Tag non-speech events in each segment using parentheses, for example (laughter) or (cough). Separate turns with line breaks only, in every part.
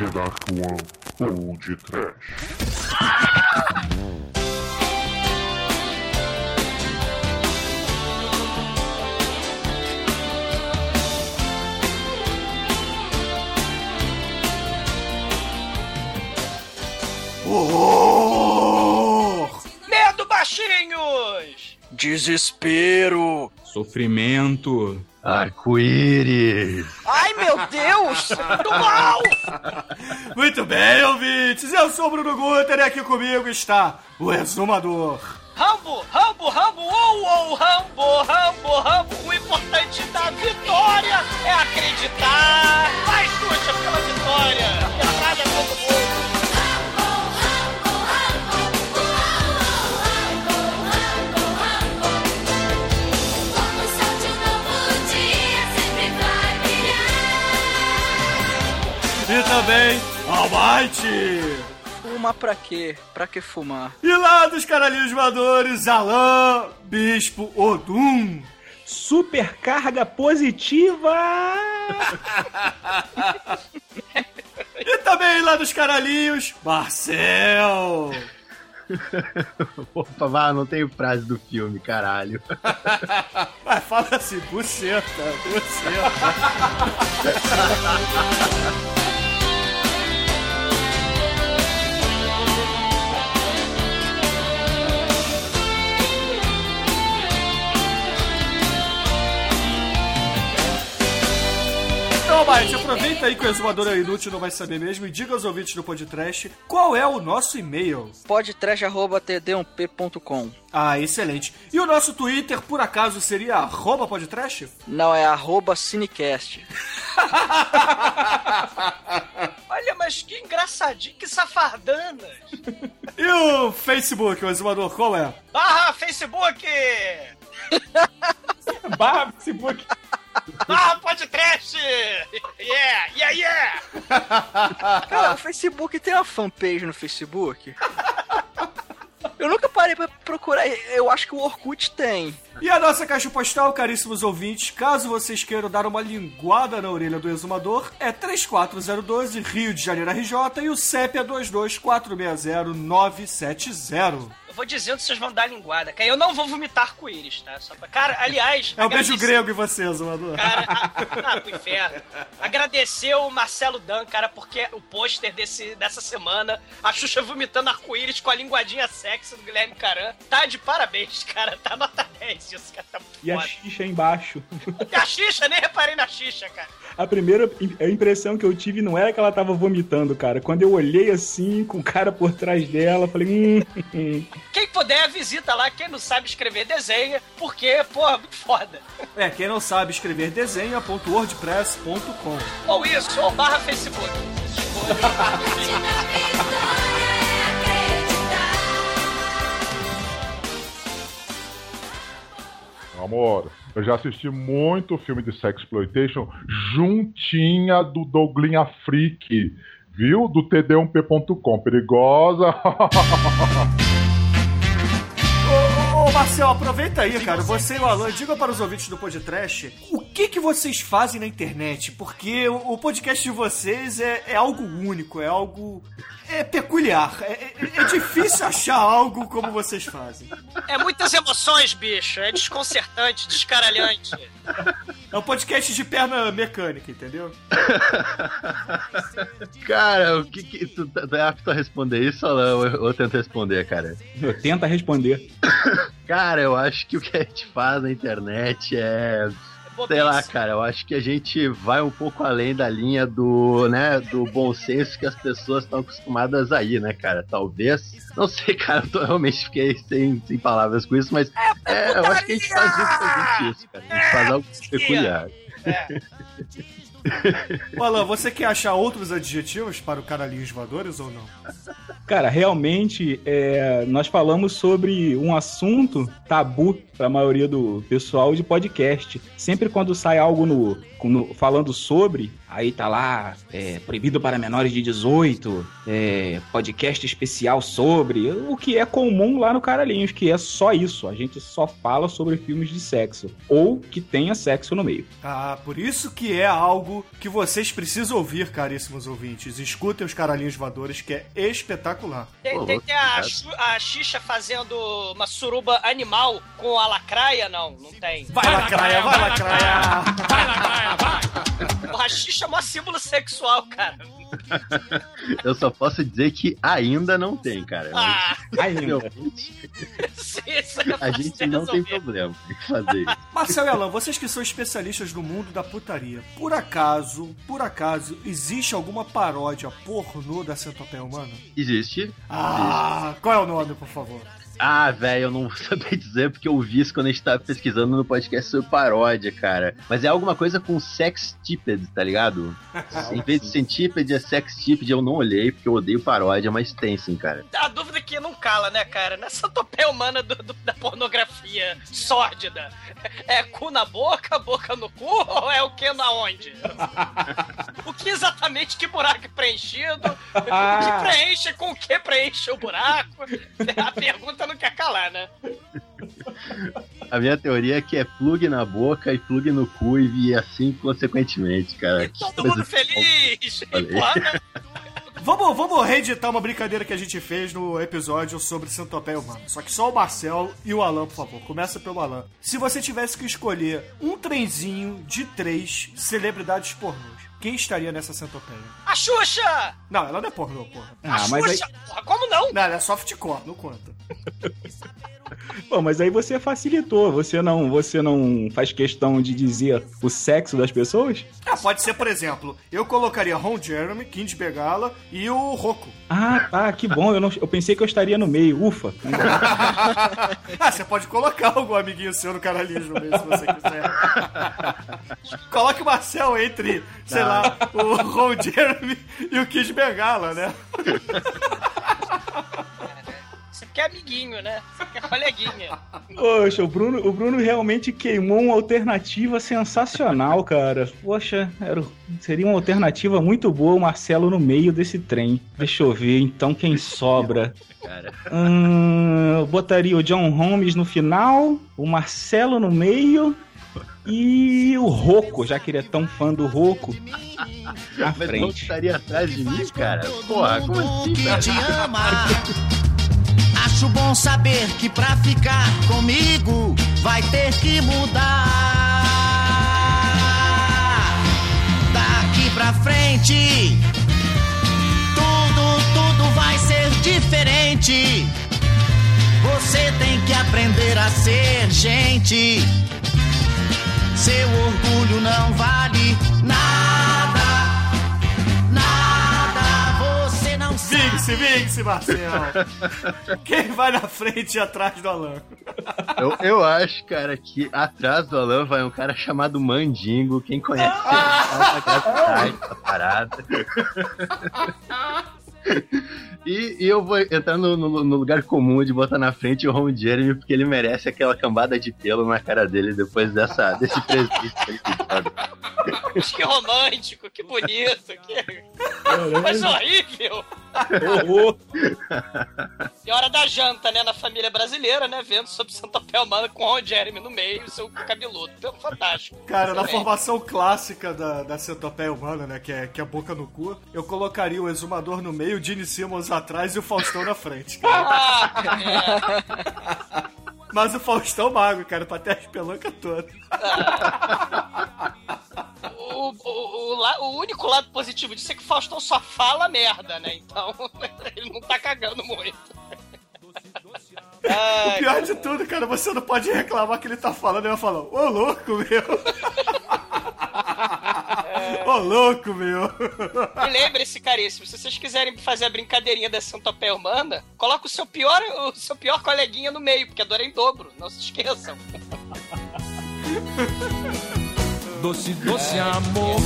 The Dark One ou de Trash.
Horror!
Medo, baixinhos!
Desespero!
Sofrimento!
Arco-íris!
Ai, meu Deus! Do mal!
Muito bem, ouvintes! Eu sou o Bruno Guter e aqui comigo está o Exumador.
Rambo, Rambo, Rambo, uou, uou, Rambo, Rambo, Rambo. O importante da vitória é acreditar. Vai, Xuxa, pela vitória. Entrada todo mundo.
E também Almighty!
Fuma pra quê? Pra que fumar?
E lá dos caralhinhos voadores, Alain, Bispo Odum.
Supercarga positiva!
E também lá dos caralhinhos, Marcel. (laughs)
Opa, vá, não tenho frase do filme, caralho. (laughs)
Vai, fala assim, buceta, buceta. (laughs) Então, Mike, aproveita aí que o exumador é inútil, não vai saber mesmo, e diga aos ouvintes do podcast qual é o nosso e-mail.
podtrash.td1p.com
Ah, excelente. E o nosso Twitter, por acaso, seria arroba podtrash?
Não, é arroba cinecast. (laughs)
Olha, mas que engraçadinho, que safardanas.
E o Facebook, o exumador, qual é? (laughs)
Barra Facebook!
Barra Facebook!
Barra (laughs) podcast! Yeah, yeah, yeah!
Cara, o Facebook tem uma fanpage no Facebook? Eu nunca parei pra procurar. Eu acho que o Orkut tem.
E a nossa caixa postal, caríssimos ouvintes, caso vocês queiram dar uma linguada na orelha do exumador, é 34012 Rio de Janeiro RJ e o CEP é 22460-970.
Vou dizendo se vocês vão dar linguada, cara. Eu não vou vomitar com eles, tá? Só pra... Cara, aliás.
É o beijo
agradecer-
grego em você, exumador.
Cara, ah, ah, pro inferno. Agradecer o Marcelo Dan, cara, porque o pôster desse, dessa semana, a Xuxa vomitando arco-íris com a linguadinha sexy do Guilherme Caran, tá de parabéns, cara. Tá nota 10 isso, cara. Tá muito
E a
foda.
xixa embaixo.
E a Xixa, nem reparei na Xixa, cara.
A primeira im- a impressão que eu tive não era que ela tava vomitando, cara. Quando eu olhei assim, com o cara por trás dela, eu falei, hum,
Quem puder, visita lá. Quem não sabe escrever, desenha, porque, porra, muito foda.
É, quem não sabe escrever desenha.wordpress.com.
Ou isso, ou barra Facebook.
Amor, eu já assisti muito filme de sexploitation juntinha do Douglinha Freak, viu? Do td1p.com. Perigosa. (laughs)
Ô, Marcel, aproveita aí, cara. Você e o Alan, digam para os ouvintes do podcast o que, que vocês fazem na internet, porque o, o podcast de vocês é, é algo único, é algo. É peculiar. É, é- é difícil achar algo como vocês fazem.
É muitas emoções, bicho. É desconcertante, descaralhante.
É um podcast de perna mecânica, entendeu? (laughs)
Cara, o que que. Tu, tu é apto a responder isso ou não? Eu, eu tento responder, cara.
eu tenta responder. (coughs)
Cara, eu acho que o que a gente faz na internet é. Sei lá, cara, eu acho que a gente vai um pouco além da linha do, né, do bom senso que as pessoas estão acostumadas a ir, né, cara? Talvez. Não sei, (laughs) cara, eu tô- realmente fiquei sem, sem palavras com isso, mas é, eu acho que a gente faz justamente isso, cara. A gente faz algo peculiar.
Ô, Alan, você quer achar outros adjetivos para o caralhinhos voadores ou não? (laughs)
Cara, realmente, é, nós falamos sobre um assunto tabu para a maioria do pessoal de podcast. Sempre quando sai algo no, falando sobre, aí tá lá, é, proibido para menores de 18, é, podcast especial sobre, o que é comum lá no Caralhinhos, que é só isso. A gente só fala sobre filmes de sexo. Ou que tenha sexo no meio.
Ah, por isso que é algo que vocês precisam ouvir, caríssimos ouvintes. Escutem os caralhinhos voadores, que é espetacular.
Tem, tem, tem a. Xu- a Xixa fazendo uma suruba animal com a lacraia? Não, não tem.
Vai, lacraia, vai, lacraia!
O Xixa é um símbolo sexual, cara.
Eu só posso dizer que ainda não tem, cara.
Ah,
Ainda.
Sim, é
a gente não tem problema em fazer isso.
Marcel e Alan, vocês que são especialistas no mundo da putaria, por acaso, por acaso, existe alguma paródia pornô da Centopeia Humana?
Existe.
Ah, qual é o nome, por favor?
Ah, velho, eu não vou (laughs) saber dizer porque eu vi isso quando a gente tava pesquisando no podcast sobre paródia, cara. Mas é alguma coisa com sextípede, tá ligado? (laughs) em vez de centípede, é sextípede. Eu não olhei porque eu odeio paródia, mas tem sim, cara.
A dúvida que não cala, né, cara? Nessa topeia humana do- do- da pornografia sórdida. É cu na boca, boca no cu ou é o que na onde? o que exatamente que buraco é preenchido? O que preenche com o que preenche o buraco? A pergunta não quer calar, né?
A minha teoria é que é plug na boca e plug no cu e assim consequentemente, cara.
E todo mundo feliz!
Falei.
Vamos, vamos reeditar uma brincadeira que a gente fez no episódio sobre Centopeia Humana. Só que só o Marcel e o Alan, por favor. Começa pelo Alan. Se você tivesse que escolher um trenzinho de três celebridades pornôs, quem estaria nessa centopeia?
A Xuxa!
Não, ela não é pornô, porra.
A
Ah, mas aí,
Xuxa! Porra, como não?
Não, ela é softcore, não conta. (laughs)
Pô, mas aí você facilitou. Você não, você não faz questão de dizer o sexo das pessoas?
Ah, pode ser, por exemplo, eu colocaria Ron Jeremy, Kid Begala e o Rocco.
Ah, tá, que bom. Eu, não, eu pensei que eu estaria no meio. Ufa. (laughs)
Ah, você pode colocar algum amiguinho seu no caralhinho no meio, se você quiser. Coloque o Marcel entre, sei lá, o Ron Jeremy e o Kid Bengala, né? (laughs)
Você quer amiguinho, né? Você quer coleguinha. (laughs)
Poxa, o Bruno, o Bruno realmente queimou uma alternativa sensacional, cara. Poxa, era, seria uma alternativa muito boa o Marcelo no meio desse trem. Deixa eu ver, então, quem sobra?
cara.
Hum, eu botaria o John Holmes no final, o Marcelo no meio e o Roco, já que ele é tão fã do Roco, na
Mas
frente.
estaria atrás de mim, cara? Porra, como assim, velho? (laughs)
Acho bom saber que pra ficar comigo vai ter que mudar. Daqui pra frente, tudo, tudo vai ser diferente. Você tem que aprender a ser gente. Seu orgulho não vale nada.
Vingue-se, vingue-se, Marcel. Quem vai na frente e atrás do Alan?
Eu, eu acho, cara, que atrás do Alan vai um cara chamado Mandingo. Quem conhece ele sabe a essa parada. (laughs) E, e eu vou entrar no, no- no lugar comum de botar na frente o Ron Jeremy, porque ele merece aquela cambada de pelo na cara dele depois dessa, desse (laughs) presente que ele? (laughs)
Que romântico, que bonito, que... Mas horrível!
Horror.
E hora da janta, né, na família brasileira, né, vendo sobre Santa Pé Humana com o Ron Jeremy no meio e seu cabeludo. Fantástico.
Cara, na formação clássica da, da centopeia humana, né? Que é, que é boca no cu, eu colocaria o exumador no meio, o Gene Simmons atrás e o Faustão na frente. cara. (laughs) Mas o Faustão magro, cara, pra ter as pelancas todas.
o, o, o, o único lado positivo disso é que o Faustão só fala merda, né? Então, (laughs) ele não tá cagando muito.
O
Ai,
pior de tudo, cara, você não pode reclamar que ele tá falando, ele vai falar, ô louco, meu. (laughs) Ô louco, meu.
E lembre-se, caríssimo, se vocês quiserem fazer a brincadeirinha da centopeia humana, coloca o seu pior, o seu pior coleguinha no meio, porque a dor é em dobro, não se esqueçam. (laughs)
Doce, doce amor,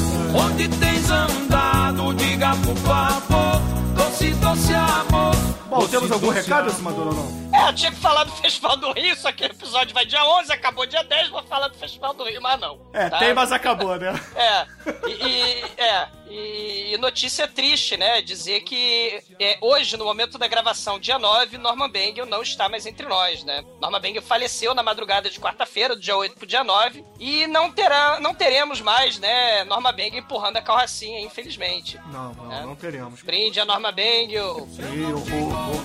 onde tens andado? Diga por favor. Doce, Doce, amor.
Bom,
Doce,
temos algum recado,
amor.
Simador, ou não?
É, eu tinha que falar do Festival do Rio, só que o episódio vai dia 11, acabou dia 10, vou falar do Festival do Rio, mas não.
É,
tá?
tem, mas acabou, né?
É, e, e- é, e notícia triste, né? Dizer que é, hoje, no momento da gravação, dia 9, Norman Bengel não está mais entre nós, né? Norman Bengel faleceu na madrugada de quarta-feira, do dia 8 pro dia 9, e não, terá, não teremos mais, né, Norma Bengel empurrando a carrocinha, infelizmente.
Não, não,
É.
não teremos.
Brinde a Norma Bengel.
Sim, eu vou, vou, vou.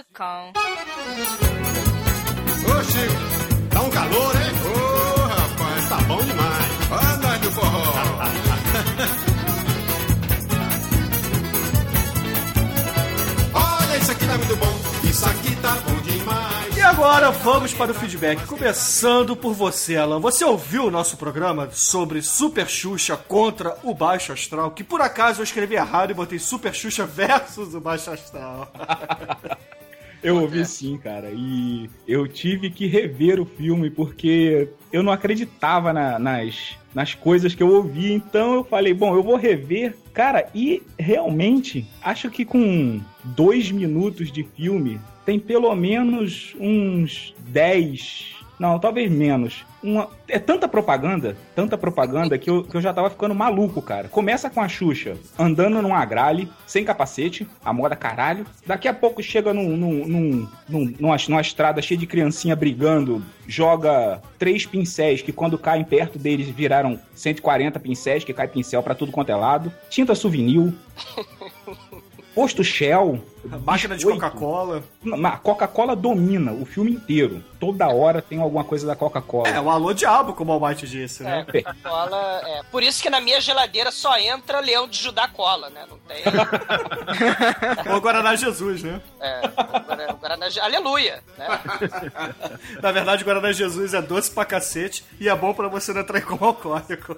td1p.com
Ô, Chico, tá um calor, hein? Ô, rapaz, tá bom demais. Ó, nós do forró. (laughs) Olha, isso aqui tá muito bom. Isso aqui tá bom demais.
E agora vamos para o feedback, começando por você, Alan. Você ouviu o nosso programa sobre Super Xuxa contra o Baixo Astral? Que por acaso eu escrevi errado e botei Super Xuxa versus o Baixo Astral. (laughs)
Eu ouvi sim, cara. E eu tive que rever o filme porque eu não acreditava na- nas, nas coisas que eu ouvi. Então eu falei, bom, eu vou rever. Cara, e realmente, acho que com dois minutos de filme, tem pelo menos uns 10. Não, talvez menos. Uma- é tanta propaganda, tanta propaganda, que eu, que eu já tava ficando maluco, cara. Começa com a Xuxa andando num agrale, sem capacete, a moda caralho. Daqui a pouco chega num, num, num, num- numa, numa estrada cheia de criancinha brigando, joga três pincéis que quando caem perto deles viraram 140 pincéis, que cai pincel pra tudo quanto é lado. Tinta souvenir. (laughs) Posto Shell.
Máquina de. Coca-Cola.
A Coca-Cola domina o filme inteiro. Toda hora tem alguma coisa da Coca-Cola.
É, o Alô Diabo, como o Almighty disse, né?
É, cola, é. Por isso que na minha geladeira só entra leão de Judá cola, né? Não tem.
Ou Guaraná Jesus, né?
É, o Guaraná- o aleluia, né? (laughs)
Na verdade, Guaraná Jesus é doce pra cacete e é bom pra você não entrar como alcoólico.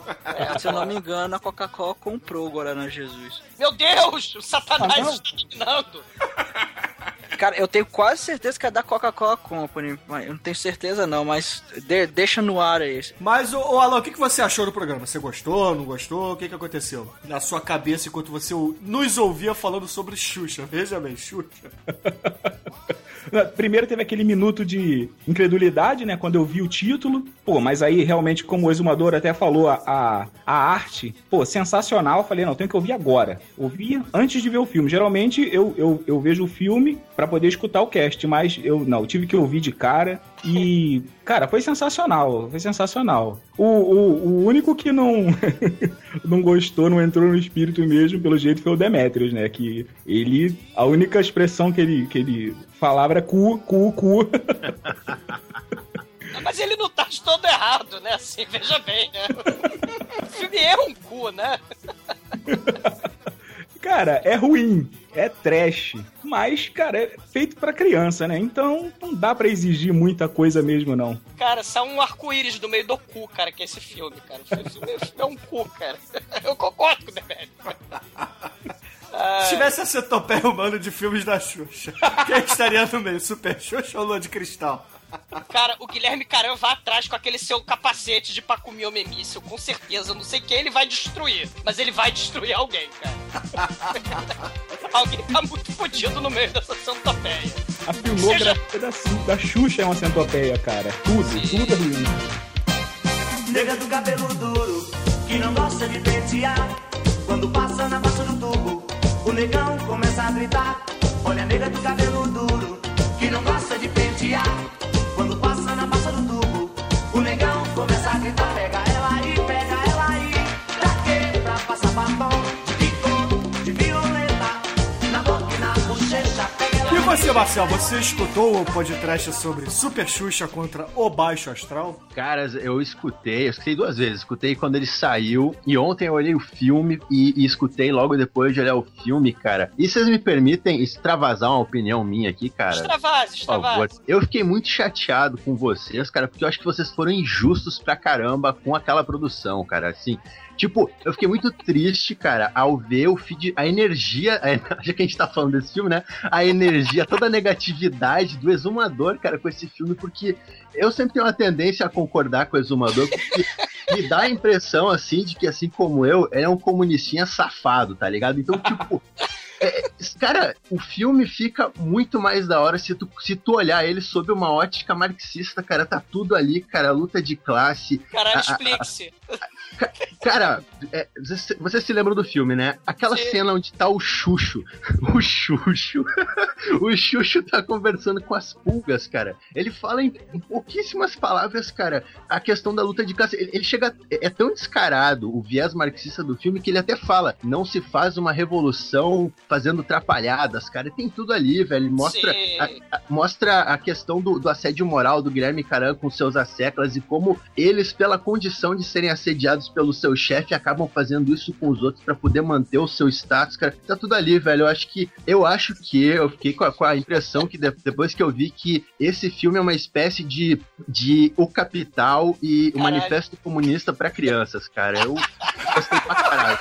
Se eu não me engano, a Coca-Cola comprou o Guaraná Jesus.
Meu Deus, o Satanás
Ah,
está dominando. (laughs)
Cara, eu tenho quase certeza que é da Coca-Cola Company. mas Eu não tenho certeza não, mas de- deixa no ar aí.
Mas, ô, ô Alan, o que, que você achou do programa? Você gostou, não gostou? O que, que aconteceu? Na sua cabeça enquanto você nos ouvia falando sobre Xuxa. Veja bem, Xuxa. (laughs)
Primeiro teve aquele minuto de incredulidade, né? Quando eu vi o título. Pô, mas aí realmente, como o exumador até falou, a, a, arte, pô, sensacional. Eu falei, não, tenho que ouvir agora. Ouvir antes de ver o filme. Geralmente eu, eu, eu vejo o filme pra poder escutar o cast, mas eu não, eu tive que ouvir de cara. E, cara, foi sensacional. Foi sensacional. O, o, o único que não, (laughs) não gostou, não entrou no espírito mesmo, pelo jeito, foi o Demetrius, né? Que ele. A única expressão que ele, que ele falava era cu, cu, cu. (laughs)
Mas ele não tá de todo errado, né? Assim, veja bem, né? O filme é um cu, né? (laughs)
Cara, é ruim, é trash, mas, cara, é feito pra criança, né? Então não dá pra exigir muita coisa mesmo, não.
Cara, sai um arco-íris do meio do cu, cara, que é esse filme, cara. Esse filme é um cu, cara. (laughs) Eu concordo com o Demetrio.
Se tivesse a centopeia humana de filmes da Xuxa, (laughs) quem estaria no meio? Super Xuxa ou Lua de Cristal?
Cara, o Guilherme Caran vai atrás com aquele seu capacete de Pacumio Memício, com certeza. Não sei quem ele vai destruir, mas ele vai destruir alguém, cara. (laughs) alguém tá muito fodido no meio dessa centopeia.
A filmografia da, da Xuxa é uma centopeia, cara. Tudo, tudo é ruim.
Nega do cabelo duro, que não gosta de pentear. Quando passa na baixa do tubo, o negão começa a gritar. Olha a nega do cabelo duro, que não gosta de pentear.
Marcel, você escutou o podcast sobre Super Xuxa contra o Baixo Astral?
Caras, eu escutei, eu escutei duas vezes. Escutei quando ele saiu e ontem eu olhei o filme e, e escutei logo depois de olhar o filme, cara. E vocês me permitem extravasar uma opinião minha aqui, cara?
Extravase,
Por favor.
extravase.
Eu fiquei muito chateado com vocês, cara, porque eu acho que vocês foram injustos pra caramba com aquela produção, cara. Assim, Tipo, eu fiquei muito triste, cara, ao ver o feed, a energia, a, (laughs) já que a gente tá falando desse filme, né? A energia, toda a negatividade do exumador, cara, com esse filme, porque eu sempre tenho uma tendência a concordar com o exumador, porque me dá a impressão, assim, de que, assim como eu, ele é um comunistinha safado, tá ligado? Então, tipo. É, cara, o filme fica muito mais da hora se tu, se tu olhar ele sob uma ótica marxista, cara. Tá tudo ali, cara. Luta de classe.
Caralho, explique-se.
Ca- Cara, é, você, você se lembra do filme, né? Aquela
Sim.
cena onde tá o Xuxo. (laughs) O Xuxo. o Xuxo tá conversando com as pulgas, cara. Ele fala em, em pouquíssimas palavras, cara, a questão da luta de classe. Ele, ele chega. É, é tão descarado o viés marxista do filme que ele até fala: não se faz uma revolução fazendo trapalhadas, cara. Tem tudo ali, velho. Ele Mostra, a- a- mostra a questão do, do assédio moral do Guilherme Caran com seus asseclas e como eles, pela condição de serem assediados pelo seu chefe, acabam fazendo isso com os outros pra poder manter o seu status, cara. Tá tudo ali, velho. Eu acho que eu acho que eu fiquei com a, com a impressão que de- depois que eu vi que esse filme é uma espécie de, de O Capital e o
Caralho.
Manifesto Comunista pra crianças, cara. Eu gostei pra caralho.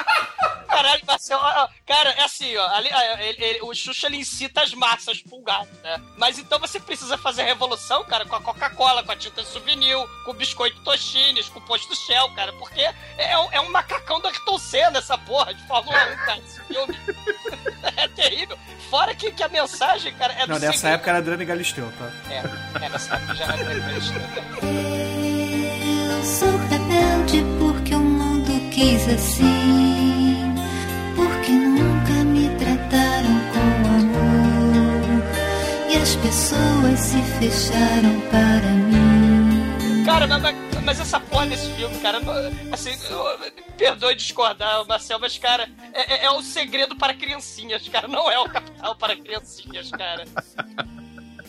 Caralho, Marcel, ó, ó, cara, é assim, ó, ali, ele- ele- o Xuxa ele incita as massas pulgadas, né? Mas então você precisa fazer a revolução, cara, com a Coca-Cola, com a tinta souvenir, com o biscoito Toshines, com o posto Shell, cara, porque é, um- é um macacão do Ayrton Senna essa porra de Fórmula 1, cara, esse filme. (laughs) é terrível. Fora que, que a mensagem, cara, é do
Não, nessa
seguinte-
época era Adriano Galisteu, tá?
É, é, nessa época já era
Eu sou rebelde porque o mundo quis assim. As pessoas se fecharam para mim.
Cara, mas, essa porra desse filme, cara, assim, perdoe discordar, Marcel, mas, cara, é, é- é o segredo para criancinhas, cara, não é o capital para criancinhas, cara.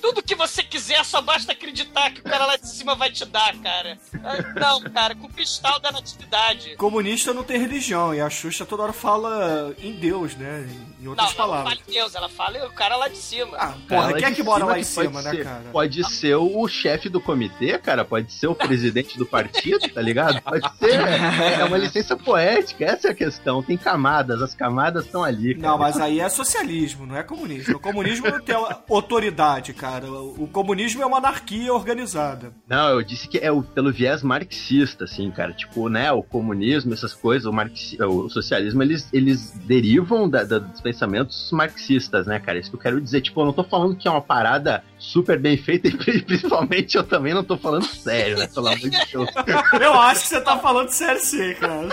Tudo que você quiser, só basta acreditar que o cara lá de cima vai te dar, cara. Ah, Não, cara, com o cristal da natividade.
Comunista não tem religião, e a Xuxa toda hora fala em Deus, né? Em
Não,
outras
ela não
palavras.
fala em Deus, ela fala o cara lá de cima.
Ah, porra, quem é que mora lá em cima, né,
ser-
cara?
Pode ser o chefe do comitê, cara. Pode ser o presidente do partido, tá ligado? Pode (laughs) ser. É, é uma licença poética, essa é a questão. Tem camadas, as camadas estão ali. Cara.
Não, mas aí é socialismo, não é comunismo. O comunismo não tem autoridade, cara. O comunismo é uma anarquia organizada.
Não, eu disse que é o, pelo viés marxista, assim, cara. Tipo, né, o comunismo, essas coisas, o, marxi, o socialismo, eles, eles derivam da- da- pensamentos marxistas, né, cara? Isso que eu quero dizer. Tipo, eu não tô falando que é uma parada super bem feita (laughs) e principalmente eu também não tô falando sério, né? Pelo amor de Deus. (laughs)
Eu acho que você tá falando sério sim, cara.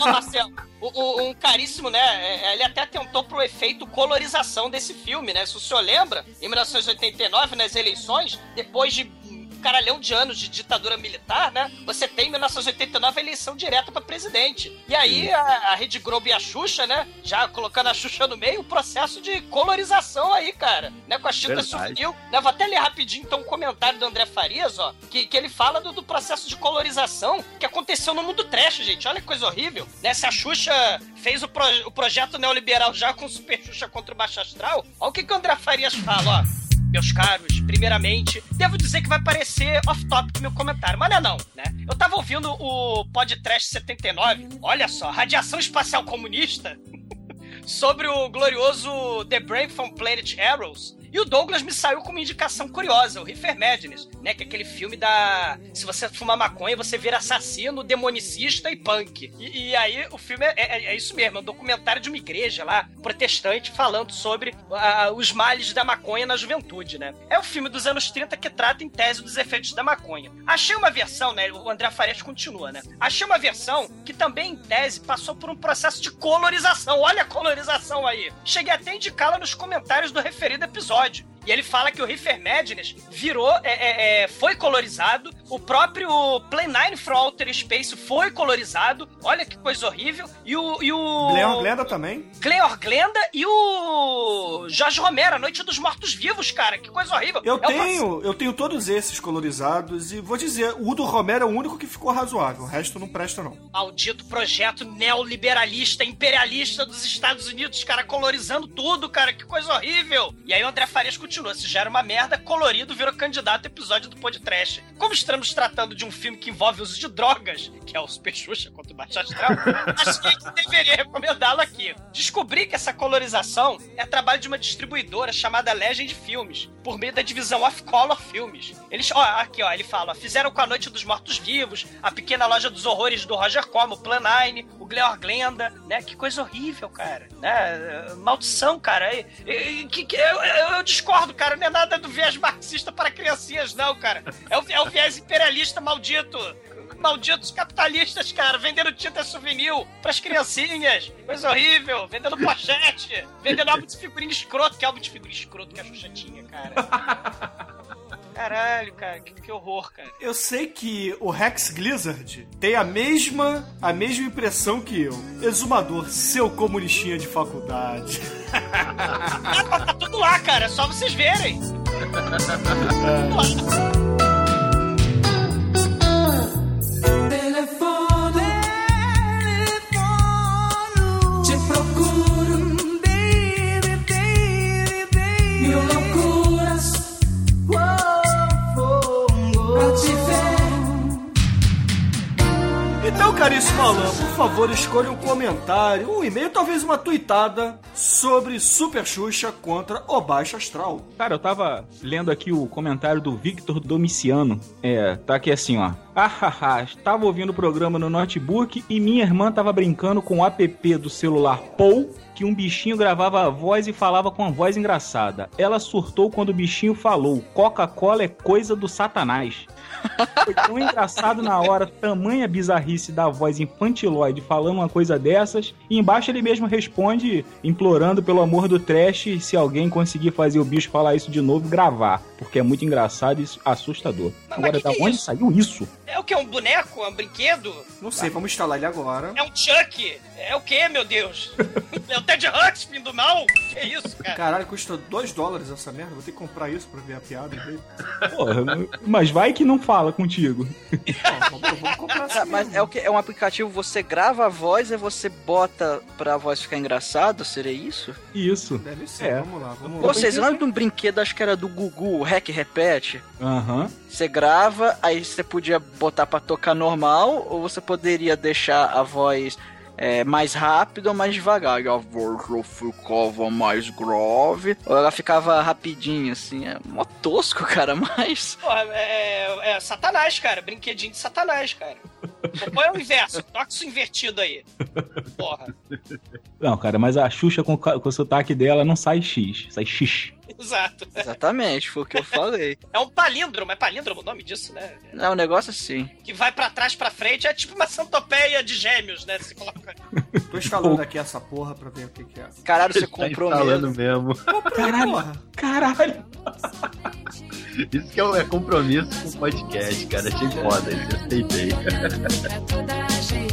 Ô, Marcelo, o- o- um caríssimo, né? é, Ele até tentou pro efeito colorização desse filme, né? Se o senhor lembra, em 1989, nas eleições, depois de caralhão de anos de ditadura militar, né? Você tem em 1989 a eleição direta pra presidente. E aí a, a Rede Globo e a Xuxa, né? Já colocando a Xuxa no meio, o processo de colorização aí, cara. Né? Com a tinta
Verdade.
souvenir. Né? Vou até ler rapidinho então um comentário do André Farias, ó. Que, que ele fala do, do processo de colorização que aconteceu no mundo trash, gente. Olha que coisa horrível. Né? Se a Xuxa fez o, pro- o projeto neoliberal já com o Super Xuxa contra o Baixo Astral, olha o que, que o André Farias fala, ó. Meus caros, primeiramente, devo dizer que vai parecer off-topic meu comentário, mas não é não, né? Eu tava ouvindo o podcast 79, olha só, radiação espacial comunista, (laughs) sobre o glorioso The Break from Planet Arrows. E o Douglas me saiu com uma indicação curiosa, o Reefer Madness, né? Que é aquele filme da. Se você fumar maconha, você vira assassino, demonicista e punk. E, e aí o filme é, é- é isso mesmo, é um documentário de uma igreja lá, protestante, falando sobre ah, os males da maconha na juventude, né? É o filme dos anos 30 que trata em tese dos efeitos da maconha. Achei uma versão, né? O André Farias continua, né? Achei uma versão que também, em tese, passou por um processo de colorização. Olha a colorização aí. Cheguei até a indicá-la nos comentários do referido episódio episódio e ele fala que o Reefer Madness virou, é, é, é, foi colorizado. O próprio Play 9 from Outer Space foi colorizado. Olha que coisa horrível. E o. E o...
Glenda também.
Cleor Glenda e o Jorge Romero, A Noite dos Mortos Vivos, cara. Que coisa horrível.
Eu
É uma-
tenho, eu tenho todos esses colorizados e vou dizer, o do Romero é o único que ficou razoável. O resto não presta, não.
Maldito projeto neoliberalista, imperialista dos Estados Unidos, cara, colorizando tudo, cara, que coisa horrível. E aí o André Farias continua continua. Se gera uma merda, colorido virou candidato episódio do podcast. Como estamos tratando de um filme que envolve uso de drogas, que é o Super Xuxa contra o Baixo Astral, (laughs) achei que deveria recomendá-lo aqui. Descobri que essa colorização é trabalho de uma distribuidora chamada Legend Filmes, por meio da divisão Off Color Filmes. Eles, ó, aqui ó, ele fala, fizeram com a Noite dos Mortos Vivos, a Pequena Loja dos Horrores do Roger Corman, o Plan 9, o Gleor Glenda, né? Que coisa horrível, cara. Né? Maldição, cara. E- que- que- eu, eu- eu discordo, cara. Não é nada do viés marxista para criancinhas, não, cara. É o, é o viés imperialista maldito. Malditos capitalistas, cara, vendendo tinta souvenir pras criancinhas. Coisa horrível. Vendendo pochete. Vendendo álbum de figurinha escroto. Que álbum de figurinha escroto que a Xuxa tinha, cara. Caralho, cara. Que, que horror, cara.
Eu sei que o Rex Blizzard tem a mesma, a mesma impressão que eu. Exumador, seu comunistinha de faculdade.
Lá, cara. É só vocês verem. (laughs)
caríssimo Alan, por favor, escolha um comentário, um e-mail, talvez uma tuitada sobre Super Xuxa contra o Baixo Astral.
Cara, eu tava lendo aqui o comentário do Victor Domiciano. É, tá aqui assim, ó. Ahaha, estava ouvindo o programa no notebook e minha irmã tava brincando com o app do celular Pou, que um bichinho gravava a voz e falava com a voz engraçada. Ela surtou quando o bichinho falou: Coca-Cola é coisa do satanás. Foi tão engraçado na hora, tamanha bizarrice da voz infantiloide falando uma coisa dessas. E embaixo ele mesmo responde, implorando pelo amor do trash, se alguém conseguir fazer o bicho falar isso de novo, gravar. Porque é muito engraçado e assustador. Agora,
que
da
que é
onde
isso?
saiu isso?
É o que? Um boneco? É um brinquedo?
Não sei, vamos instalar ele agora.
É um Chuck? É o que, meu Deus? (laughs) É o Ted Ruxpin do mal? Que isso, cara?
Caralho, custa 2 dólares essa merda. Vou ter que comprar isso pra ver a piada dele.
Porra, mas vai que não fala contigo.
Ah, mas é o que? É um aplicativo, você grava a voz e você bota pra voz ficar engraçado? Seria isso?
Isso.
Deve ser,
É.
vamos lá, vamos lá.
Vocês lembram de um brinquedo, acho que era do Gugu, o Rec Repete?
Aham.
Você grava, aí você podia botar pra tocar normal, ou você poderia deixar a voz é, mais rápida ou mais devagar. E a voz ficava mais grave, ou ela ficava rapidinho, assim. É mó tosco, (laughs) cara, mas...
Porra, é, é satanás, cara. Brinquedinho de satanás, cara. Põe o inverso. Toca isso invertido aí. Porra.
Não, cara, mas a Xuxa com, com o sotaque dela não sai X, sai X. (laughs)
Exato.
Exatamente, foi o que eu falei. (laughs)
É um palíndromo. É palíndromo o nome disso, né?
É um negócio assim.
Que vai pra trás, pra frente. É tipo uma centopeia de gêmeos, né? Você coloca...
Tô instalando aqui essa porra pra ver o que, que é.
Caralho, você
Tá
comprou
instalando
mesmo.
mesmo.
Caralho, caralho.
Isso que é, um- é compromisso com o podcast, cara. Achei foda, isso, aceitei.
Pra toda a gente,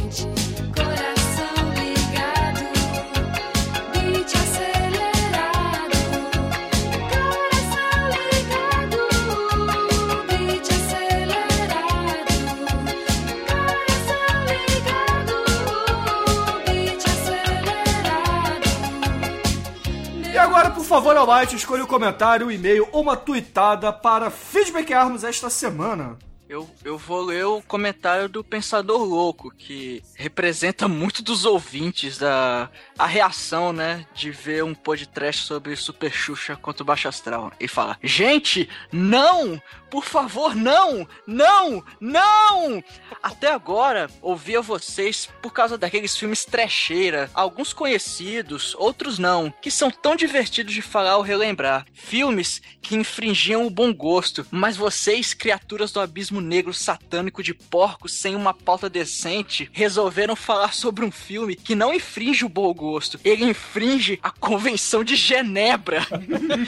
favor, Almighty, escolha o comentário, o e-mail ou uma tuitada para feedbackarmos esta semana.
Eu, eu vou ler o comentário do Pensador Louco, que representa muito dos ouvintes da a reação, né, de ver um podcast sobre Super Xuxa contra o Baixo Astral. E fala: Gente, não! Por favor, não! Não! Não! Até agora, ouvia vocês por causa daqueles filmes trecheira, alguns conhecidos, outros não, que são tão divertidos de falar ou relembrar. Filmes que infringiam o bom gosto, mas vocês, criaturas do abismo negro satânico de porcos sem uma pauta decente, resolveram falar sobre um filme que não infringe o bom gosto, ele infringe a Convenção de Genebra.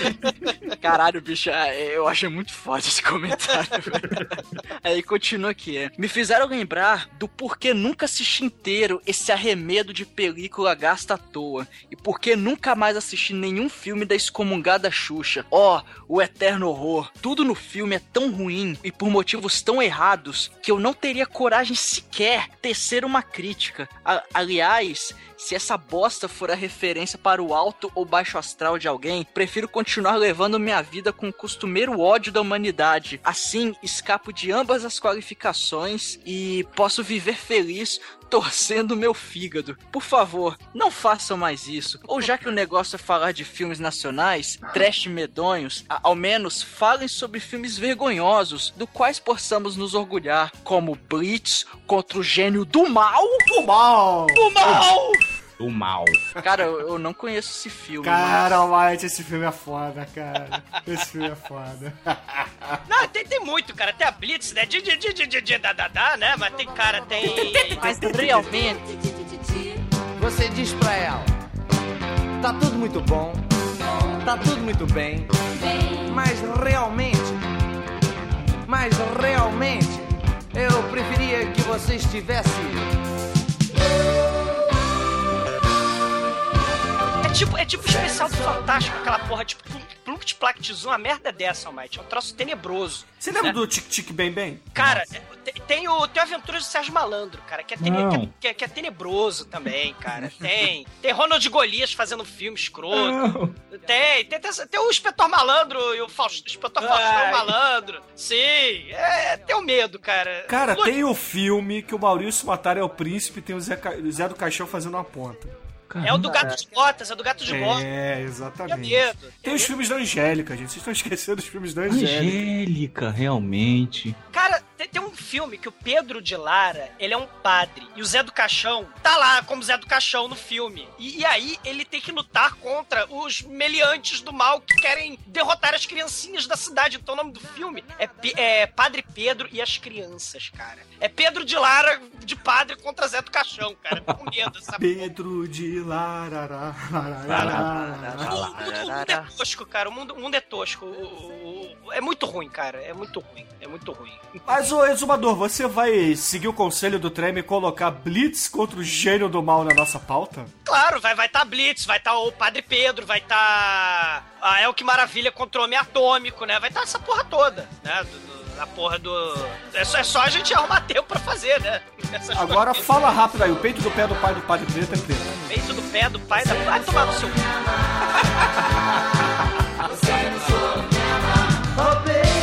(laughs) Caralho, bicho, ah, eu achei muito foda esse comentário. (laughs) Aí continua aqui, é. Me fizeram lembrar do porquê nunca assisti inteiro esse arremedo de película gasta à toa. E porquê nunca mais assisti nenhum filme da excomungada Xuxa. Ó, o eterno horror. Tudo no filme é tão ruim e por motivos tão errados que eu não teria coragem sequer tecer uma crítica. A- aliás, se essa bosta for a referência para o alto ou baixo astral de alguém, prefiro continuar levando minha vida com o costumeiro ódio da humanidade. Assim, escapo de ambas as qualificações e posso viver feliz torcendo meu fígado. Por favor, não façam mais isso. Ou já que o negócio é falar de filmes nacionais, trash medonhos, ao menos falem sobre filmes vergonhosos, do quais possamos nos orgulhar, como Blitz contra o gênio do mal.
Do mal!
Do mal!
Do mal.
Cara, eu, eu não conheço esse filme.
Cara, Almighty, esse filme é foda, cara. Esse filme é foda. (laughs)
Não, tem, tem muito, cara. Tem a Blitz, né? De, de, de, de, de, de, da, da, da, né? Mas tem, cara, tem...
Mas realmente...
Você diz pra ela: Tá tudo muito bom, tá tudo muito bem, mas realmente, mas realmente, eu preferia que você estivesse.
Tipo, é tipo o especial do Fantástico, aquela porra, tipo, Plunct Plactizum, uma merda dessa, Almighty. É um troço tenebroso.
Você lembra do Tic Tic Bem Bem?
Cara, te- tem o tem o Aventuras do Sérgio Malandro, cara, que é, tene- que é- que é- que é tenebroso também, cara. Tem. Tem Ronald Golias fazendo filme escroto. Tem, tem, tem, tem o Inspetor Malandro e o Faust, Inspetor Faustão. Malandro. Sim, é, tenho medo, cara.
Cara, tem o filme que o Maurício Matar é o príncipe e tem o Zé, Ca- o Zé do Caixão fazendo uma ponta.
É o do Gato de Botas, é do Gato de Botas.
É, exatamente.
Medo.
Tem os filmes da Angélica, gente. Vocês estão esquecendo os filmes da Angélica.
Angélica, realmente.
Cara, tem, tem um filme que o Pedro de Lara, ele é um padre. E o Zé do Caixão tá lá como Zé do Caixão no filme. E, e aí ele tem que lutar contra os meliantes do mal que querem derrotar as criancinhas da cidade. Então o nome do filme é, é Padre Pedro e as Crianças, cara. É Pedro de Lara de padre contra Zé do Caixão, cara. Tô com medo dessa
Pedro de Larará.
O mundo, o mundo é tosco, cara. O mundo, o mundo é tosco. O- o- o- é muito ruim, cara. É muito ruim. É muito ruim.
Mas, ô Exumador, você vai seguir o conselho do Treme e colocar Blitz contra o gênio do mal na nossa pauta?
Claro, vai vai tá Blitz, vai estar o Padre Pedro, vai estar a El que Maravilha contra o Homem Atômico, né? Vai estar essa porra toda, né? Do- do- a porra do. É só, é só a gente arrumar tempo pra fazer, né? (laughs) Essas
Agora
coisas.
fala rápido aí, o peito do pé do pai do Padre Preto é preto.
Peito do pé do pai da. Vai tomar no seu.
Tedump.com (laughs) (laughs)
Sou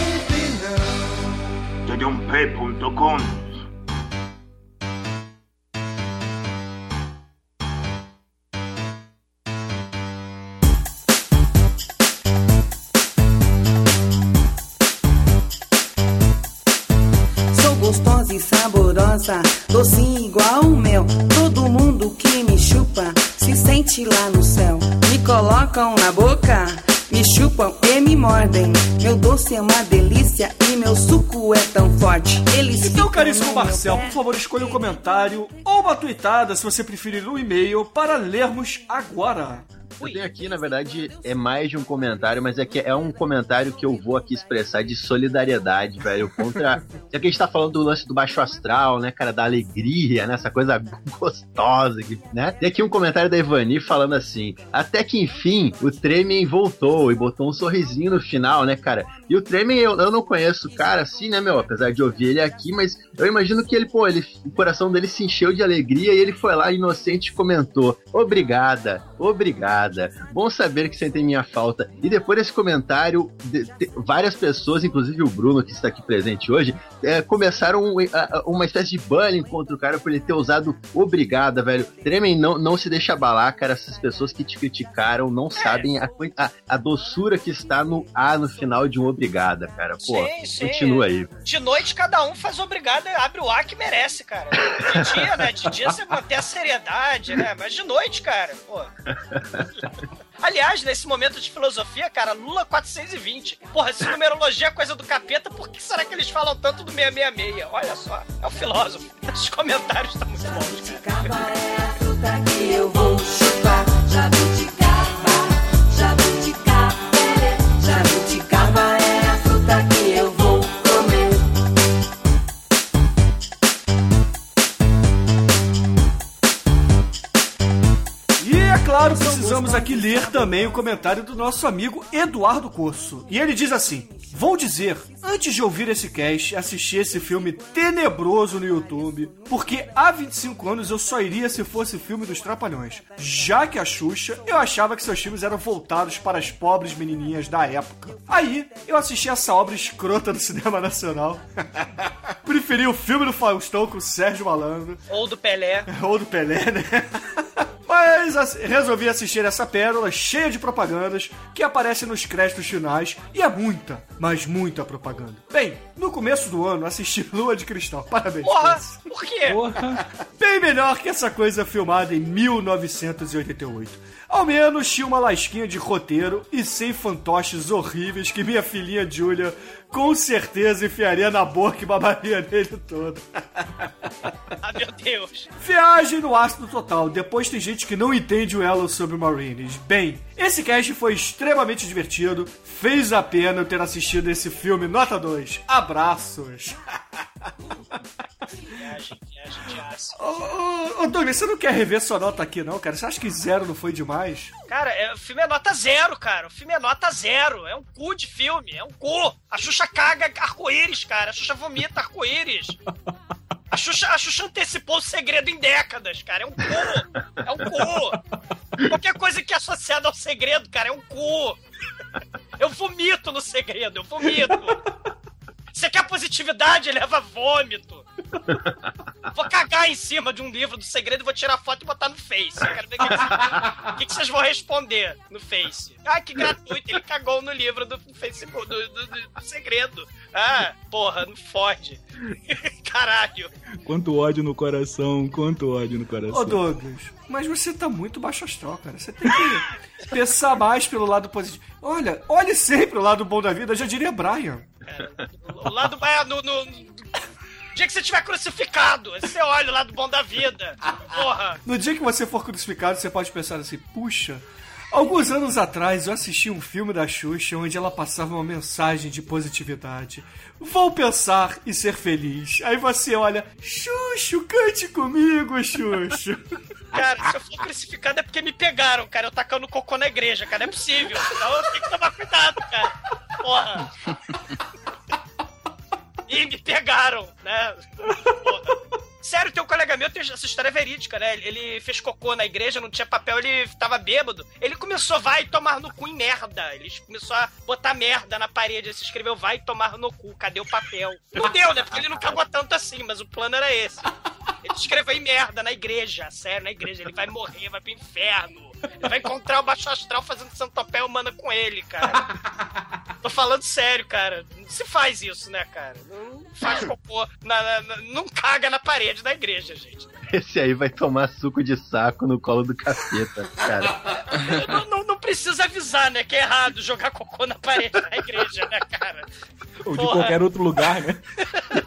gostosa e saborosa, docinho igual o mel. Todo mundo que me chupa se sente lá no céu. Me colocam na boca, me chupam e me mordem. Meu doce é uma delícia e meu suco é tão forte. Eles
Então, caríssimo Marcel, por favor, escolha um comentário ou uma tweetada, se você preferir, um e-mail, para lermos agora.
Eu tenho aqui, na verdade, é mais de um comentário, mas é que é um comentário que eu vou aqui expressar de solidariedade, velho, contra. (laughs) Já que a gente tá falando do lance do baixo astral, né, cara, da alegria, né, essa coisa (laughs) gostosa, né? Tem aqui um comentário da Ivani falando assim: até que enfim o Tremen voltou e botou um sorrisinho no final, né, cara? E o Tremen eu, eu não conheço o cara assim, né, meu? Apesar de ouvir ele aqui, mas eu imagino que ele, pô, ele, o coração dele se encheu de alegria e ele foi lá inocente e comentou: Obrigada, obrigada. Bom saber que sentem minha falta. E depois desse comentário, de- de- várias pessoas, inclusive o Bruno, que está aqui presente hoje, é, começaram um- a- a- uma espécie de bullying contra o cara por ele ter usado obrigada, velho. Tremen, não, não se deixa abalar, cara. Essas pessoas que te criticaram não sabem a, a, a doçura que está no A no final de um obrigada, cara. Pô,
Sim, sim.
continua aí.
De noite, cada um faz obrigado e abre o ar que merece, cara. De dia, né? De dia você mantém a seriedade, né? Mas de noite, cara, pô. Aliás, nesse momento de filosofia, cara, Lula 420. Porra, se numerologia é coisa do capeta, por que será que eles falam tanto do 666? Olha só, é o filósofo. Os comentários estão muito bons, cara.
Aqui ler também o comentário do nosso amigo Eduardo Corso. E ele diz assim: Vou dizer, antes de ouvir esse cast, assistir esse filme tenebroso no YouTube, porque há 25 anos eu só iria se fosse filme dos Trapalhões. Já que a Xuxa, eu achava que seus filmes eram voltados para as pobres menininhas da época. Aí, eu assisti essa obra escrota do cinema nacional. (laughs) Preferi o filme do Faustão com o Sérgio Malandro.
Ou do Pelé. (laughs)
Ou do Pelé, né? (laughs) Mas resolvi assistir essa pérola cheia de propagandas que aparece nos créditos finais e é muita, mas muita propaganda. Bem, no começo do ano assisti (laughs) Lua de Cristal. Parabéns.
Porra, por quê?
Bem melhor que essa coisa filmada em 1988. Ao menos tinha uma lasquinha de roteiro e sem fantoches horríveis que minha filhinha Julia com certeza enfiaria na boca e babaria nele todo.
Ah, meu Deus.
Viagem no ácido total. Depois tem gente que não entende o elo sobre Marines. Bem, esse cast foi extremamente divertido. Fez a pena eu ter assistido esse filme. Nota 2. Abraços. (laughs)
Viagem, viagem de aço.
Ô, ô, ô, Douglas, você não quer rever sua nota aqui, não, cara? Você acha que zero não foi demais?
Cara, é, o filme é nota zero, cara. O filme é nota zero. É um cu de filme. É um cu. A Xuxa caga arco-íris, cara. A Xuxa vomita arco-íris. A Xuxa, a Xuxa antecipou o segredo em décadas, cara. É um cu. É um cu. Qualquer coisa que é associada ao segredo, cara, é um cu. Eu vomito no segredo, eu vomito. Você quer positividade? Leva vômito. Vou cagar em cima de um livro do segredo, vou tirar foto e botar no Face. Eu quero ver o que, que, vocês- o que que vocês vão responder no Face. Ah, que gratuito, ele cagou no livro do Facebook, do, do- do- do segredo. Ah, porra, não fode. (laughs) Caralho.
Quanto ódio no coração, quanto ódio no coração.
Ô, Douglas, mas você tá muito baixo astral, cara. Você tem que (laughs) pensar mais pelo lado positivo. Olha, olhe sempre o lado bom da vida, eu já diria Brian.
O lado. É, no, no, no dia que você tiver crucificado, você olha o lado bom da vida. Porra.
No dia que você for crucificado, você pode pensar assim: puxa, alguns anos atrás eu assisti um filme da Xuxa onde ela passava uma mensagem de positividade. Vou pensar e ser feliz. Aí você olha: Xuxo, cante comigo, Xuxo. (laughs)
Cara, se eu for crucificado é porque me pegaram, cara. Eu tacando cocô na igreja, cara. Não é possível. Então eu tenho que tomar cuidado, cara. Porra. (laughs) Ih, me pegaram, né? Porra. Sério, tem um colega meu, essa história é verídica, né? Ele- fez cocô na igreja, não tinha papel, ele tava bêbado. Ele começou, vai tomar no cu em merda. Ele começou a botar merda na parede. Ele se escreveu, vai tomar no cu, cadê o papel? Não deu, né? Porque ele não cagou tanto assim, mas o plano era esse. Ele escreveu em merda na igreja, sério, na igreja. Ele vai morrer, vai pro inferno. Ele vai encontrar o baixo astral fazendo centopéia humana com ele, cara. Tô falando sério, cara. Se faz isso, né, cara? Não faz cocô, na- na- na- não caga na parede da igreja, gente.
Esse aí vai tomar suco de saco no colo do capeta, cara.
Não, não, não precisa avisar, né, que é errado jogar cocô na parede da igreja, né, cara?
Ou de
Porra.
qualquer outro lugar, né?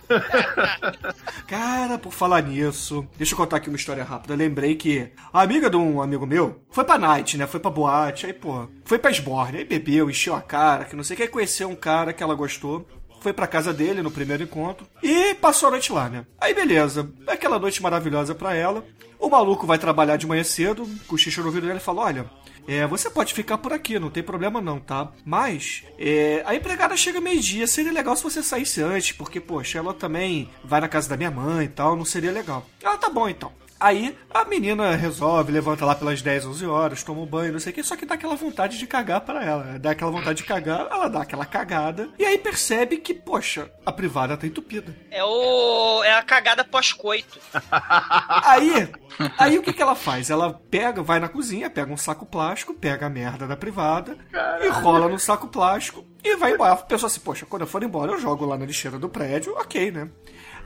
(laughs)
Cara, por falar nisso, deixa eu contar aqui uma história rápida. Eu lembrei que a amiga de um amigo meu foi pra night, né? Foi pra boate, aí, pô, foi pra esborne, aí bebeu, encheu a cara, que não sei o que, aí conheceu um cara que ela gostou. Foi pra casa dele no primeiro encontro e passou a noite lá, né? Aí beleza, aquela noite maravilhosa pra ela. O maluco vai trabalhar de manhã cedo, cochicha no ouvido dele e fala: Olha, é, você pode ficar por aqui, não tem problema não, tá? Mas é, a empregada chega meio-dia, seria legal se você saísse antes, porque, poxa, ela também vai na casa da minha mãe e tal, não seria legal. Ela tá bom então. Aí a menina resolve, levanta lá pelas 10, 11 horas, toma um banho, não sei o que, só que dá aquela vontade de cagar para ela. Dá aquela vontade de cagar, ela dá aquela cagada, e aí percebe que, poxa, a privada tá entupida.
É o. É a cagada pós-coito. (laughs)
Aí, aí o que, que ela faz? Ela pega, vai na cozinha, pega um saco plástico, pega a merda da privada, e rola no saco plástico e vai embora. A pessoa assim, poxa, quando eu for embora, eu jogo lá na lixeira do prédio, ok, né?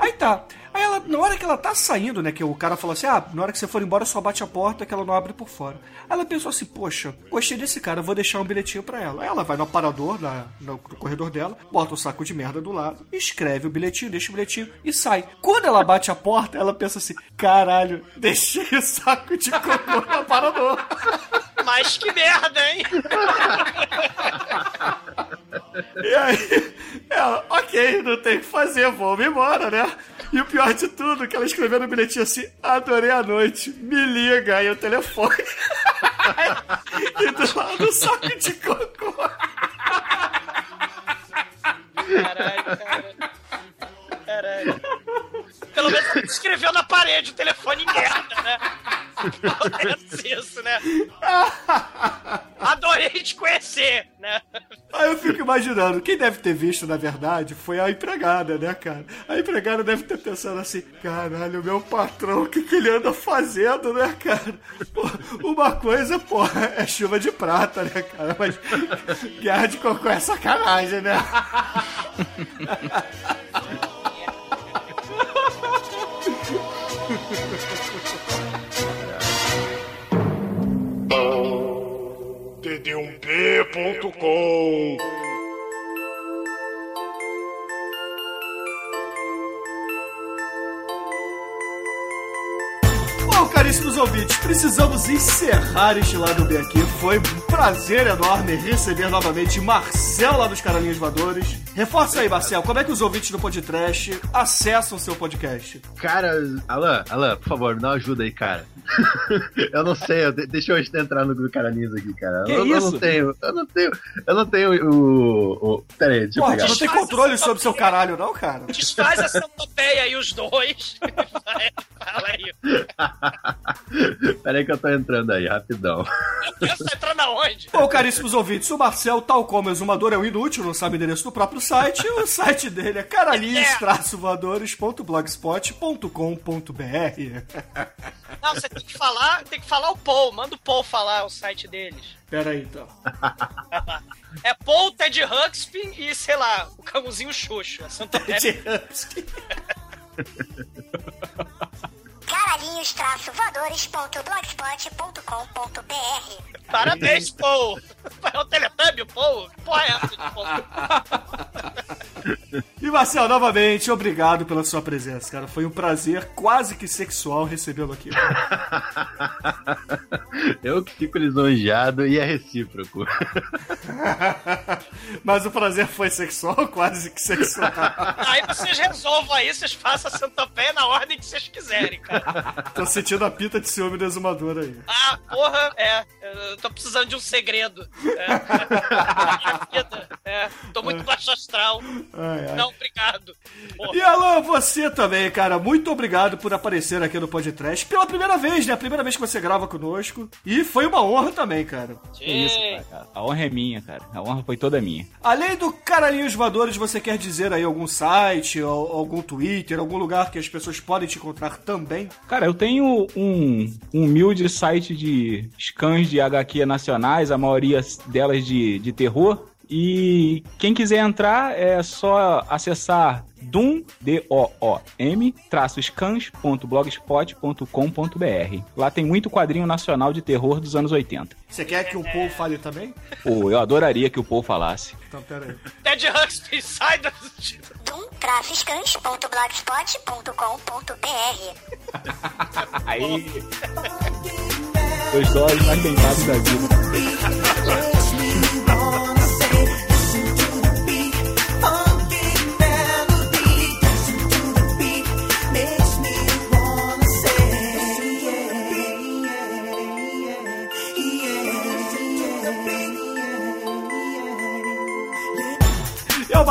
Aí tá. Aí ela, na hora que ela tá saindo, né? Que o cara falou assim: ah, na hora que você for embora, só bate a porta que ela não abre por fora. Aí ela pensou assim: poxa, gostei desse cara, vou deixar um bilhetinho pra ela. Aí ela vai no aparador, na, no, corredor dela, bota o saco de merda do lado, escreve o bilhetinho, deixa o bilhetinho e sai. Quando ela bate a porta, ela pensa assim: caralho, deixei o saco de cocô no aparador. (laughs)
Mas que merda, hein? (laughs)
E aí, ela, ok, não tem o que fazer, vamos embora, né? E o pior de tudo, que ela escreveu no bilhetinho assim, adorei a noite, me liga aí o telefone. (laughs) e do lado o saco de cocô.
Caralho, cara. Caralho. Pelo menos ele escreveu na parede o telefone merda, né? Isso, né? Adorei te conhecer, né?
Aí eu fico imaginando, quem deve ter visto, na verdade, foi a empregada, né, cara? A empregada deve ter pensado assim, caralho, o meu patrão, o que, que ele anda fazendo, né, cara? Pô, uma coisa, porra, é chuva de prata, né, cara? Mas guerra de cocô é sacanagem, né? (laughs) precisamos encerrar este lado B aqui. Foi um prazer enorme receber novamente Marcel lá dos Caralhinhos Voadores. Reforça aí, Marcel, como é que os ouvintes do Podcast acessam o seu podcast?
Cara, Alan, Alan, por favor, me dá uma ajuda aí, cara. (laughs) eu não sei, eu de- deixa eu entrar no do Caralhinhos aqui, cara.
Que
eu, eu
isso?
não tenho, eu não tenho, eu não tenho o. o pera aí, deixa eu
Porra,
pegar.
não tem controle sobre o seu caralho, não, cara?
Desfaz a centopeia aí, os dois. (laughs) Fala aí. (laughs)
Pera aí que eu tô entrando aí, rapidão.
Você tá entrando aonde?
Bom, caríssimos ouvintes, o Marcel, tal como o exumador é um inútil, não sabe o endereço do próprio site, o site dele é caralhinhos-voadores.blogspot.com.br.
Não, você tem que falar, tem que falar o Paul. Manda o Paul falar o site deles.
Pera aí, então.
É Paul, Ted Huxpin e, sei lá, o Camuzinho Xuxo. A Santa
Ted
Caralhinhos-voadores.blogspot.com.br
Parabéns, Paul. É o Teletubby, Paul? Que porra é essa de Paul?
Marcel, novamente, obrigado pela sua presença, cara. Foi um prazer quase que sexual recebê-lo aqui. (laughs)
Eu que fico lisonjeado e é recíproco. (laughs)
Mas o prazer foi sexual, quase que sexual.
Aí vocês resolvam aí, vocês façam a centopeia na ordem que vocês quiserem, cara.
Tô sentindo a pinta de ciúme do exumador aí.
Ah, porra, é. Eu tô precisando de um segredo. É, na minha vida. É, tô muito baixo astral.
Ai, ai.
Não, obrigado. Porra.
E Alan, você também, cara, muito obrigado por aparecer aqui no podcast pela primeira vez, né? A primeira vez que você grava conosco. E foi uma honra também, cara.
Que isso, cara. A honra é minha, cara. A honra foi toda minha.
Além do Caralhinhos Voadores, você quer dizer aí algum site, algum Twitter, algum lugar que as pessoas podem te encontrar também?
Cara, eu tenho um, um humilde site de scans de HQ nacionais, a maioria delas de, de terror. E quem quiser entrar é só acessar Doom, D-O-O-M, scans.blogspot.com.br. Lá tem muito quadrinho nacional de terror dos anos 80.
Você quer que o Paul fale também?
Pô, eu adoraria que o Paul falasse.
Então, pera aí.
Ted Huxpin, sai da...
Doom-scans.blogspot.com.br
Aí. Os dólares mais bem da vida. (laughs)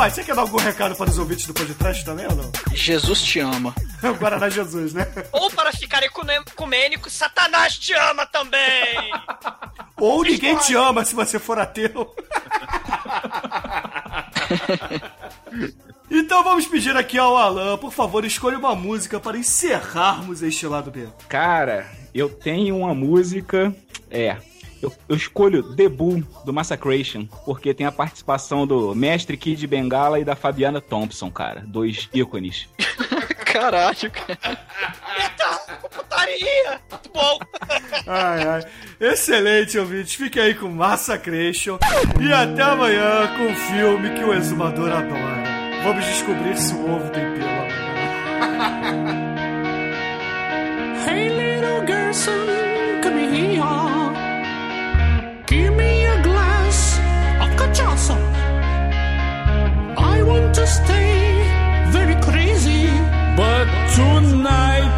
E Almighty, você quer dar algum recado para os ouvintes do podcast também ou não?
Jesus te ama. (laughs)
Guaraná Jesus, né?
Ou para ficar ecumênico, Satanás te ama também! (laughs)
Ou ninguém te ama se você for ateu. (laughs) Então vamos pedir aqui ao Alan, por favor, escolha uma música para encerrarmos este lado B.
Cara, eu tenho uma música. É. Eu, eu escolho The Bull do Massacration, porque tem a participação do Mestre Kid Bengala e da Fabiana Thompson, cara. Dois ícones. (laughs)
Caralho, cara.
Eita, putaria! Muito bom!
Ai, ai. Excelente, ouvintes. Fique aí com Massacration. E até amanhã com o filme que o exumador adora. Vamos descobrir se o ovo tem pelo amanhã.
Hey little Gerson, come here. I want to stay very crazy. But tonight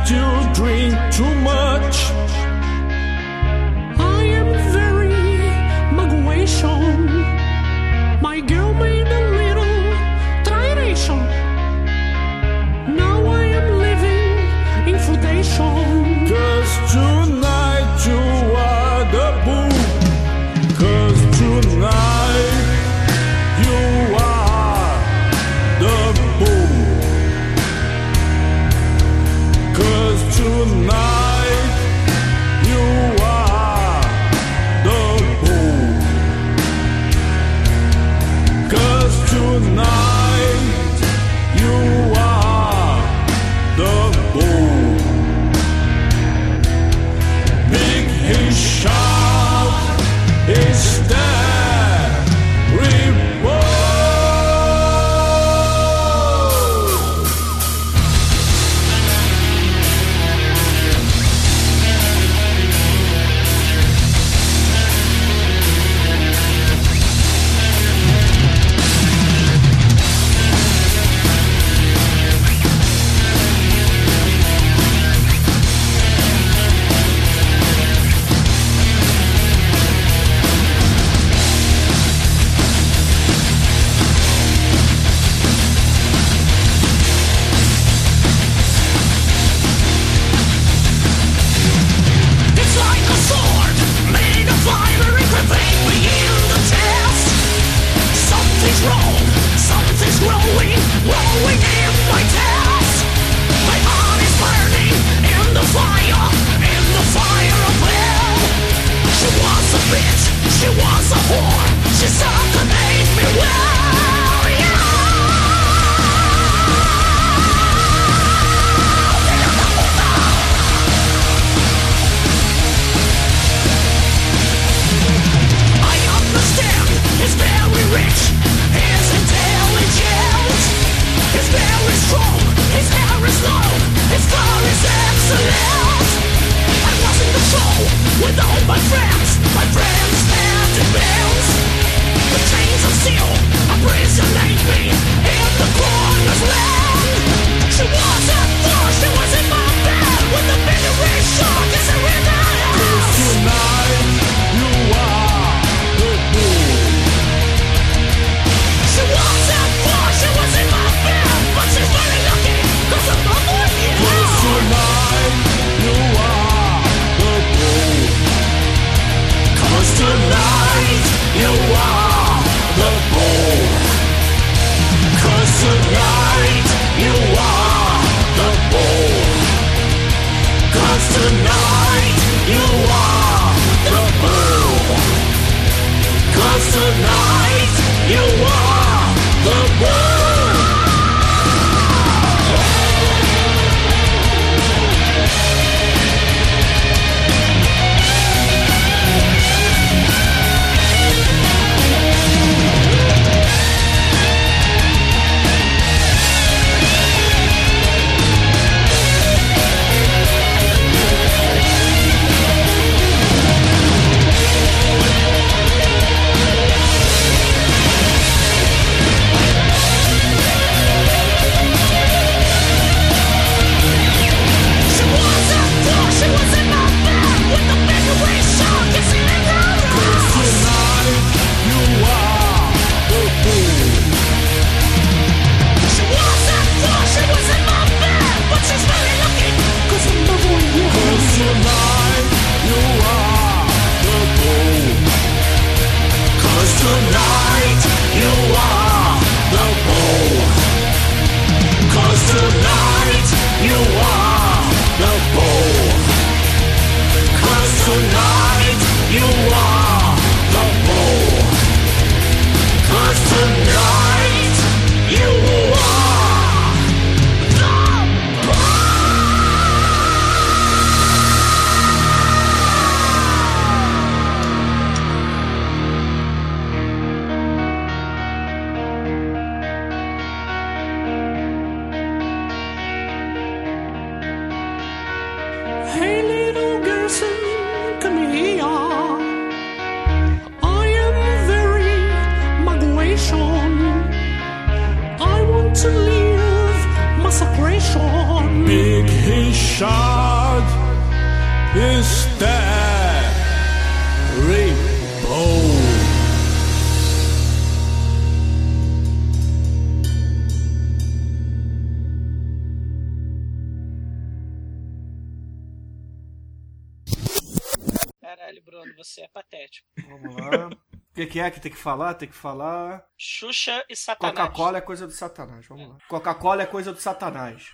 que, é que tem que falar? Tem que falar.
Xuxa e Satanás.
Coca-Cola é coisa do Satanás. Vamos lá. Coca-Cola é coisa do Satanás.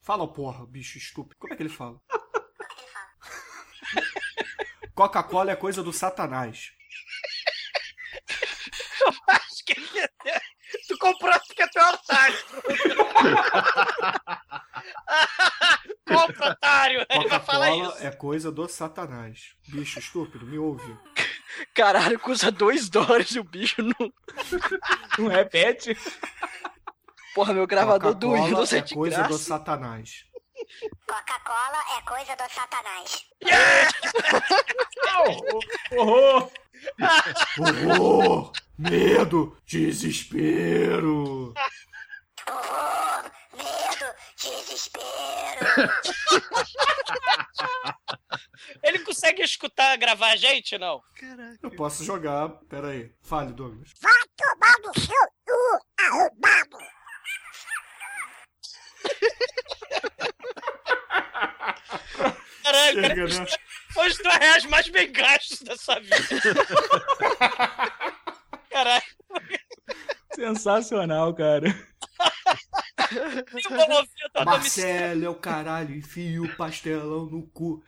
Fala, porra, bicho estúpido. Como é que ele fala? (laughs) Coca-Cola é coisa do Satanás.
Eu acho que ele... Tu comprou porque é otário. (laughs) Compra, otário. Ele vai falar
Coca-Cola
isso.
é coisa do Satanás. Bicho estúpido, me ouve.
Caralho, custa 2 dólares e o bicho não. (laughs)
Não repete.
Porra, meu gravador do
Coca-Cola
Windows é
é
de
coisa
graça.
do Satanás.
Coca-Cola é coisa do Satanás.
Horror!
Horror! Medo! Desespero!
Horror, medo, desespero. (laughs)
Ele consegue escutar, gravar a gente, não?
Eu posso jogar. Pera aí. Fale, Douglas.
Vai tomar no seu cu, arrombado.
Caralho, cara,
Chega, né?
foi os dois reais mais bem gastos da sua vida. (laughs) Caralho.
Sensacional, cara.
E o Bolovito tá
Marcelo é o caralho, enfia o pastelão no cu.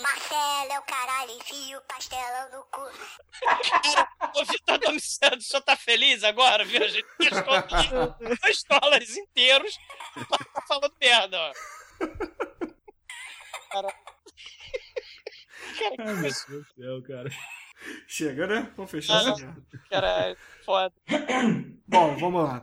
Marcelo é o caralho, enfia o pastelão no cu. (laughs)
Ô, Vitor Domiciano, o senhor tá feliz agora, viu? A gente gastou aqui dois dólares inteiros pra tá falando merda, ó. Cara... Cara, que
Ai, meu Deus do céu, cara.
Chega, né? Vamos fechar
Ah,
essa merda.
Cara, é foda.
Bom, vamos lá.